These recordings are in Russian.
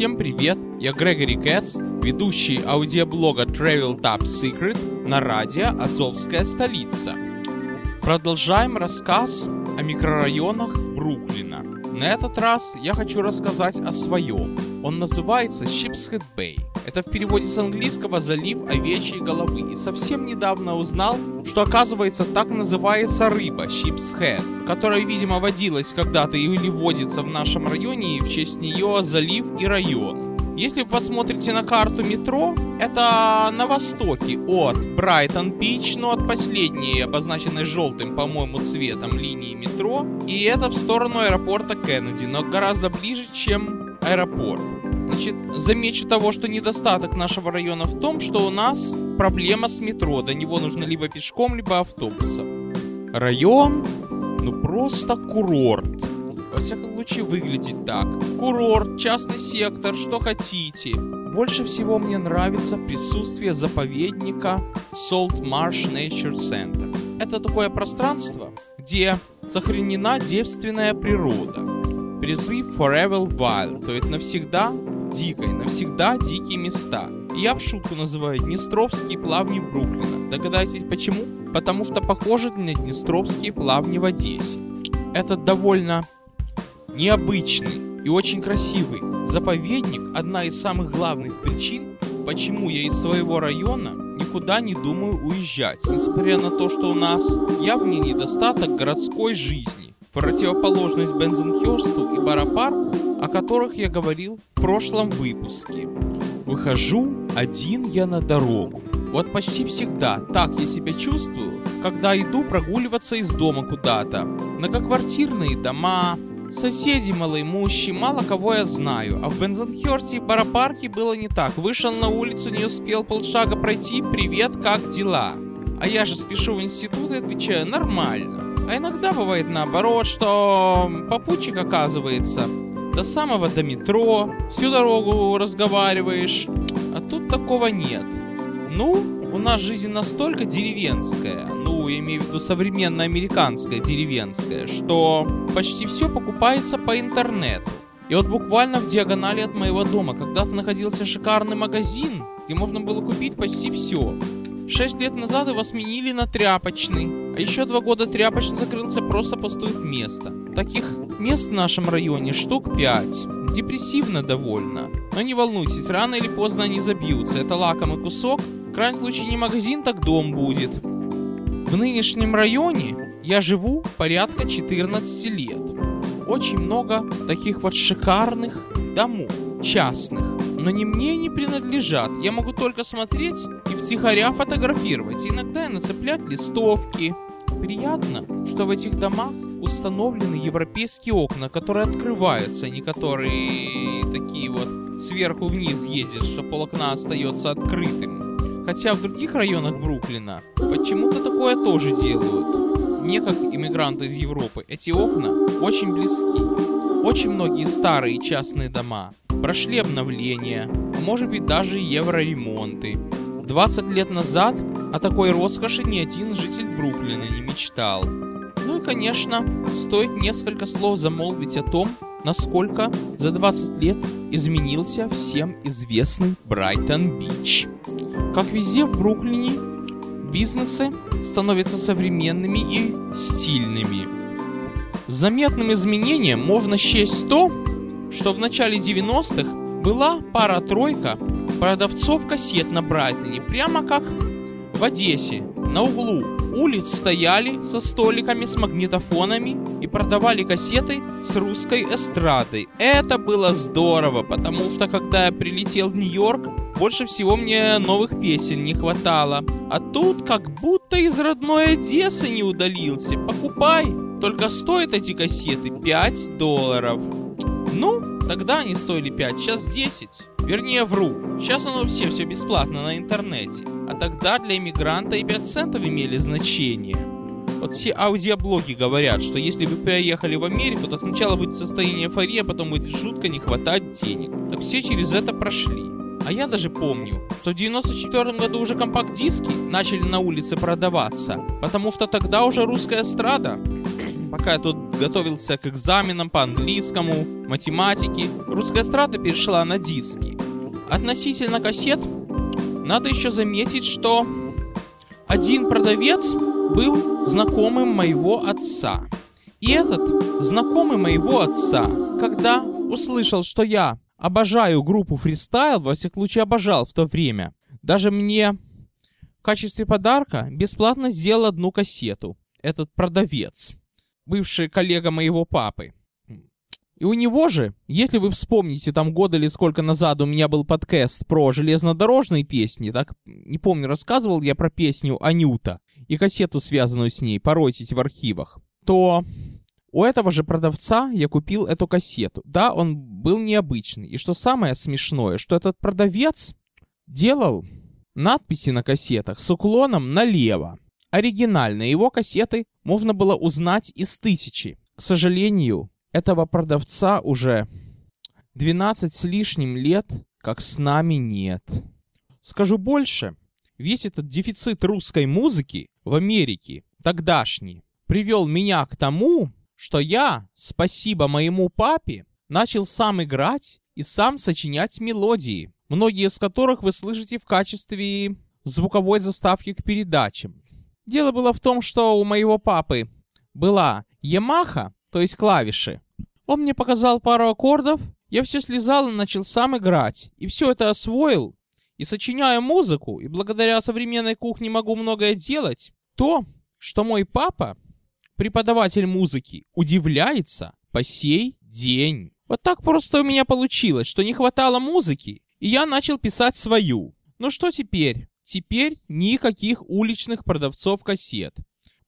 Всем привет, я Грегори Кэтс, ведущий аудиоблога Travel Top Secret на радио «Азовская столица». Продолжаем рассказ о микрорайонах Бруклина. На этот раз я хочу рассказать о своем. Он называется Sheepshead Bay. Это в переводе с английского «залив овечьей головы». И совсем недавно узнал, что оказывается так называется рыба Sheep's Head, которая, видимо, водилась когда-то или водится в нашем районе, и в честь нее залив и район. Если вы посмотрите на карту метро, это на востоке от Брайтон-Бич, но от последней, обозначенной желтым, по-моему, цветом линии метро. И это в сторону аэропорта Кеннеди, но гораздо ближе, чем аэропорт. Значит, замечу того, что недостаток нашего района в том, что у нас проблема с метро. До него нужно либо пешком, либо автобусом. Район, ну просто курорт. Во всяком случае выглядит так. Курорт, частный сектор, что хотите. Больше всего мне нравится присутствие заповедника Salt Marsh Nature Center. Это такое пространство, где сохранена девственная природа. Призыв Forever Wild, то есть навсегда дикой, навсегда дикие места. Я в шутку называю Днестровские плавни Бруклина. Догадайтесь почему? Потому что похожи на Днестровские плавни в Одессе. Это довольно необычный и очень красивый заповедник – одна из самых главных причин, почему я из своего района никуда не думаю уезжать, несмотря на то, что у нас явный недостаток городской жизни, в противоположность Бензенхерсту и Барапарку, о которых я говорил в прошлом выпуске. Выхожу один я на дорогу. Вот почти всегда так я себя чувствую, когда иду прогуливаться из дома куда-то. Многоквартирные дома, Соседи малоимущие, мало кого я знаю, а в Бензенхерсте и Барапарке было не так. Вышел на улицу, не успел полшага пройти, привет, как дела? А я же спешу в институт и отвечаю, нормально. А иногда бывает наоборот, что попутчик оказывается до самого до метро, всю дорогу разговариваешь, а тут такого нет. Ну, у нас жизнь настолько деревенская, ну, я имею в виду современная американская деревенская, что почти все покупается по интернету. И вот буквально в диагонали от моего дома когда-то находился шикарный магазин, где можно было купить почти все. Шесть лет назад его сменили на тряпочный, а еще два года тряпочный закрылся, просто пустует место. Таких мест в нашем районе штук пять. Депрессивно довольно. Но не волнуйтесь, рано или поздно они забьются. Это лакомый кусок, в крайнем случае не магазин, так дом будет. В нынешнем районе я живу порядка 14 лет. Очень много таких вот шикарных домов, частных. Но не мне не принадлежат. Я могу только смотреть и втихаря фотографировать. Иногда я нацеплять листовки. Приятно, что в этих домах установлены европейские окна, которые открываются, а не которые такие вот сверху вниз ездят, что пол окна остается открытым. Хотя в других районах Бруклина почему-то такое тоже делают. Мне, как иммигранты из Европы, эти окна очень близки. Очень многие старые частные дома прошли обновления, а может быть даже евроремонты. 20 лет назад о такой роскоши ни один житель Бруклина не мечтал. Ну и, конечно, стоит несколько слов замолвить о том, насколько за 20 лет изменился всем известный Брайтон-Бич. Как везде в Бруклине, бизнесы становятся современными и стильными. Заметным изменением можно счесть то, что в начале 90-х была пара-тройка продавцов кассет на Брайтлине, прямо как в Одессе, на углу улиц стояли со столиками с магнитофонами и продавали кассеты с русской эстрадой. Это было здорово, потому что когда я прилетел в Нью-Йорк, больше всего мне новых песен не хватало. А тут как будто из родной Одессы не удалился. Покупай! Только стоят эти кассеты 5 долларов. Ну, тогда они стоили 5, сейчас 10. Вернее, вру. Сейчас оно все, все бесплатно на интернете. А тогда для иммигранта и 5 центов имели значение. Вот все аудиоблоги говорят, что если вы приехали в Америку, то сначала будет состояние эйфории, а потом будет жутко не хватать денег. Так все через это прошли. А я даже помню, что в 94 году уже компакт-диски начали на улице продаваться, потому что тогда уже русская эстрада, пока я тут готовился к экзаменам по английскому, математике. Русская эстрада перешла на диски. Относительно кассет, надо еще заметить, что один продавец был знакомым моего отца. И этот знакомый моего отца, когда услышал, что я обожаю группу фристайл, во всяком случае обожал в то время, даже мне в качестве подарка бесплатно сделал одну кассету. Этот продавец, бывший коллега моего папы. И у него же, если вы вспомните, там года или сколько назад у меня был подкаст про железнодорожные песни, так, не помню, рассказывал я про песню «Анюта» и кассету, связанную с ней, поройтесь в архивах, то у этого же продавца я купил эту кассету. Да, он был необычный. И что самое смешное, что этот продавец делал надписи на кассетах с уклоном налево. Оригинально его кассеты можно было узнать из тысячи. К сожалению, этого продавца уже 12 с лишним лет, как с нами нет. Скажу больше, весь этот дефицит русской музыки в Америке, тогдашний, привел меня к тому, что я, спасибо моему папе, начал сам играть и сам сочинять мелодии, многие из которых вы слышите в качестве звуковой заставки к передачам. Дело было в том, что у моего папы была Ямаха, то есть клавиши. Он мне показал пару аккордов, я все слезал и начал сам играть, и все это освоил, и сочиняю музыку, и благодаря современной кухне могу многое делать, то, что мой папа, преподаватель музыки, удивляется по сей день. Вот так просто у меня получилось, что не хватало музыки, и я начал писать свою. Ну что теперь? Теперь никаких уличных продавцов кассет.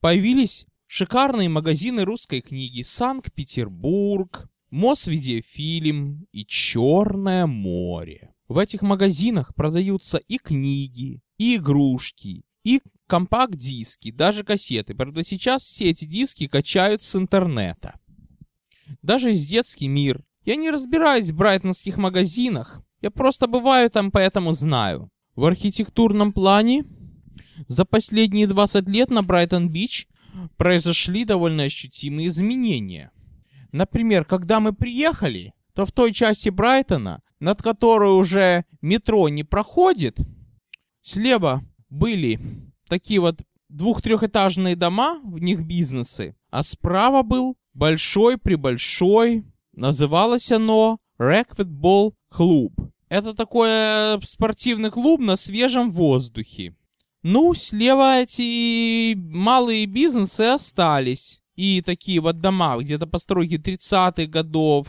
Появились шикарные магазины русской книги «Санкт-Петербург», «Мосвидеофильм» и «Черное море». В этих магазинах продаются и книги, и игрушки, и компакт-диски, даже кассеты. Правда, сейчас все эти диски качают с интернета. Даже из детский мир. Я не разбираюсь в брайтонских магазинах. Я просто бываю там, поэтому знаю. В архитектурном плане за последние 20 лет на Брайтон-Бич произошли довольно ощутимые изменения. Например, когда мы приехали, то в той части Брайтона, над которой уже метро не проходит, слева были такие вот двух-трехэтажные дома, в них бизнесы, а справа был большой-пребольшой, называлось оно Racquetball Club. Это такой э, спортивный клуб на свежем воздухе. Ну, слева эти малые бизнесы остались. И такие вот дома, где-то постройки 30-х годов.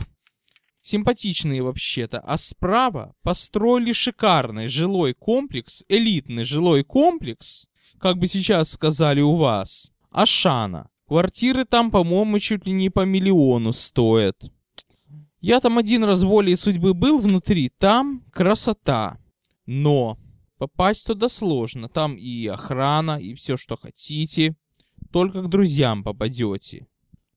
Симпатичные вообще-то. А справа построили шикарный жилой комплекс, элитный жилой комплекс, как бы сейчас сказали у вас, Ашана. Квартиры там, по-моему, чуть ли не по миллиону стоят. Я там один раз волей судьбы был внутри, там красота. Но попасть туда сложно. Там и охрана, и все, что хотите. Только к друзьям попадете.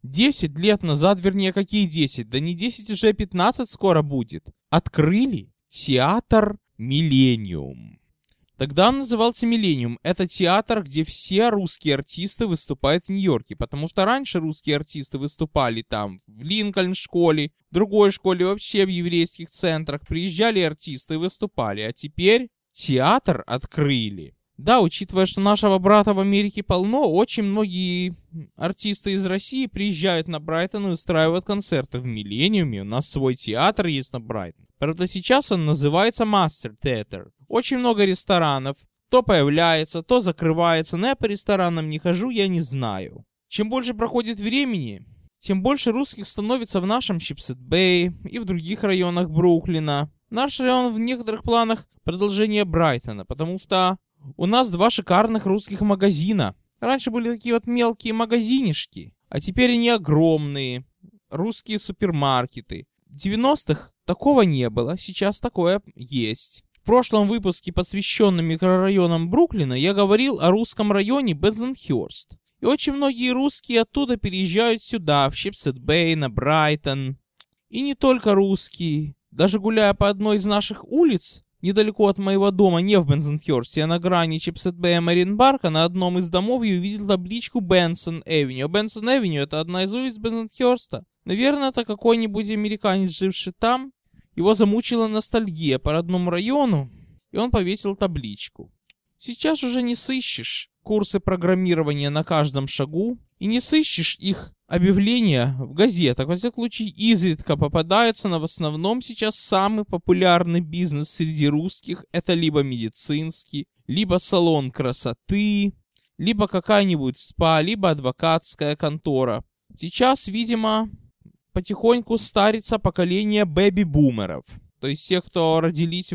Десять лет назад, вернее, какие десять? Да не десять, уже пятнадцать скоро будет. Открыли театр «Миллениум». Тогда он назывался «Миллениум». Это театр, где все русские артисты выступают в Нью-Йорке, потому что раньше русские артисты выступали там в Линкольн-школе, в другой школе, вообще в еврейских центрах. Приезжали артисты и выступали, а теперь театр открыли. Да, учитывая, что нашего брата в Америке полно, очень многие артисты из России приезжают на Брайтон и устраивают концерты в Миллениуме. У нас свой театр есть на Брайтон. Правда, сейчас он называется Master Theater. Очень много ресторанов. То появляется, то закрывается. Но я по ресторанам не хожу, я не знаю. Чем больше проходит времени, тем больше русских становится в нашем Шипсхед-Бэй и в других районах Бруклина. Наш район в некоторых планах продолжение Брайтона, потому что у нас два шикарных русских магазина. Раньше были такие вот мелкие магазинишки, а теперь они огромные. Русские супермаркеты. В 90-х такого не было, сейчас такое есть. Прошлом выпуске, посвященном микрорайонам Бруклина, я говорил о русском районе Бенсонхерст. И очень многие русские оттуда переезжают сюда, в Шипсхед-Бэй, на Брайтон. И не только русские. Даже гуляя по одной из наших улиц, недалеко от моего дома, не в Бенсонхерсте, а на грани Шипсхед-Бэя Марин-Парка, на одном из домов я увидел табличку Benson Avenue. Benson Avenue — это одна из улиц Бенсонхерста. Наверное, это какой-нибудь американец, живший там. Его замучила ностальгия по родному району, и он повесил табличку. Сейчас уже не сыщешь курсы программирования на каждом шагу, и не сыщешь их объявления в газетах. Во всяком случае, изредка попадаются, но в основном сейчас самый популярный бизнес среди русских это либо медицинский, либо салон красоты, либо какая-нибудь спа, либо адвокатская контора. Сейчас, видимо, потихоньку старится поколение бэби-бумеров. То есть тех, кто родились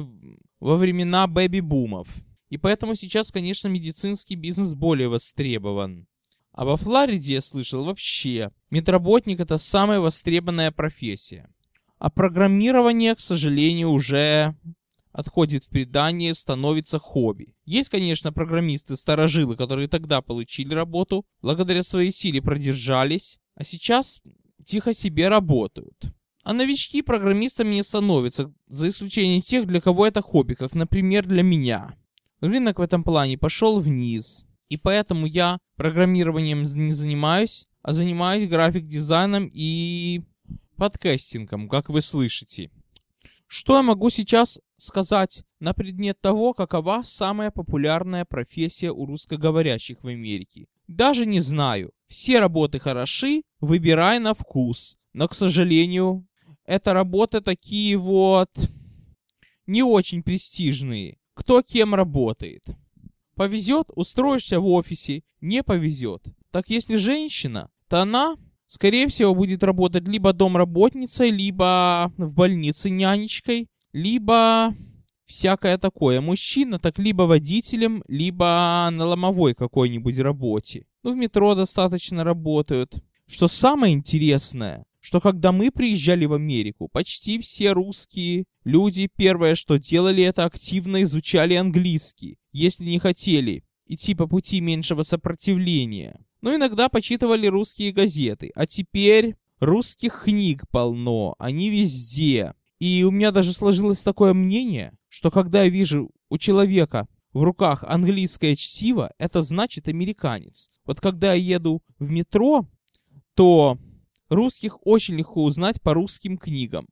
во времена бэби-бумов. И поэтому сейчас, конечно, медицинский бизнес более востребован. А во Флориде я слышал вообще, медработник это самая востребованная профессия. А программирование, к сожалению, уже отходит в предание, становится хобби. Есть, конечно, программисты-старожилы, которые тогда получили работу, благодаря своей силе продержались, а сейчас тихо себе работают. А новички программистами не становятся, за исключением тех, для кого это хобби, как, например, для меня. Рынок в этом плане пошел вниз. И поэтому я программированием не занимаюсь, а занимаюсь график-дизайном и подкастингом, как вы слышите. Что я могу сейчас сказать на предмет того, какова самая популярная профессия у русскоговорящих в Америке? Даже не знаю. Все работы хороши, выбирай на вкус. Но, к сожалению, это работы такие вот не очень престижные кто кем работает. Повезет, устроишься в офисе, не повезет. Так если женщина, то она, скорее всего, будет работать либо домработницей, либо в больнице нянечкой, либо всякое такое. Мужчина так либо водителем, либо на ломовой какой-нибудь работе. Ну, в метро достаточно работают. Что самое интересное, что когда мы приезжали в Америку, почти все русские люди первое, что делали, это активно изучали английский, если не хотели идти по пути меньшего сопротивления. Но иногда почитывали русские газеты. А теперь русских книг полно, они везде. И у меня даже сложилось такое мнение, что когда я вижу у человека в руках английское чтиво, это значит американец. Вот когда я еду в метро, то Русских очень легко узнать по русским книгам.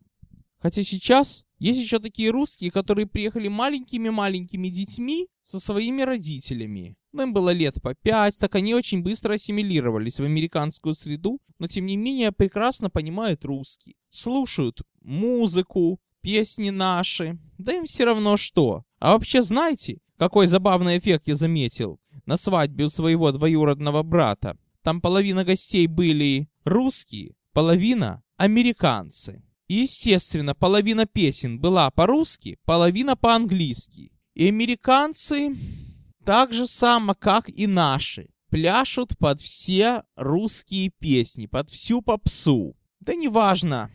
Хотя сейчас есть еще такие русские, которые приехали маленькими-маленькими детьми со своими родителями. Но им было лет по пять, так они очень быстро ассимилировались в американскую среду, но тем не менее прекрасно понимают русский. Слушают музыку, песни наши, да им все равно что. А вообще знаете, какой забавный эффект я заметил на свадьбе у своего двоюродного брата? Там половина гостей были русские, половина американцы. И, естественно, половина песен была по-русски, половина по-английски. И американцы так же само, как и наши, пляшут под все русские песни, под всю попсу. Да неважно.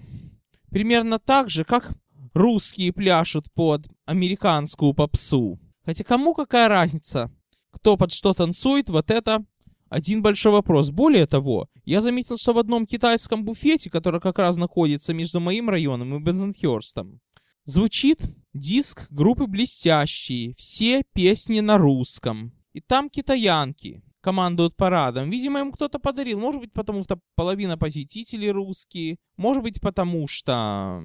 Примерно так же, как русские пляшут под американскую попсу. Хотя кому какая разница, кто под что танцует, вот это один большой вопрос. Более того, я заметил, что в одном китайском буфете, который как раз находится между моим районом и Бензенхерстом, звучит диск группы «Блестящие», все песни на русском. И там китаянки командуют парадом. Видимо, им кто-то подарил. Может быть, потому что половина посетителей русские. Может быть, потому что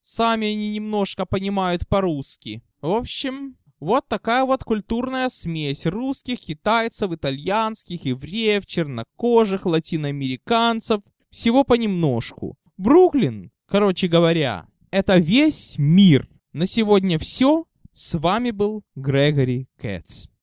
сами они немножко понимают по-русски. В общем, вот такая вот культурная смесь русских, китайцев, итальянских, евреев, чернокожих, латиноамериканцев. Всего понемножку. Бруклин, короче говоря, это весь мир. На сегодня все. С вами был Грегори Кэтс.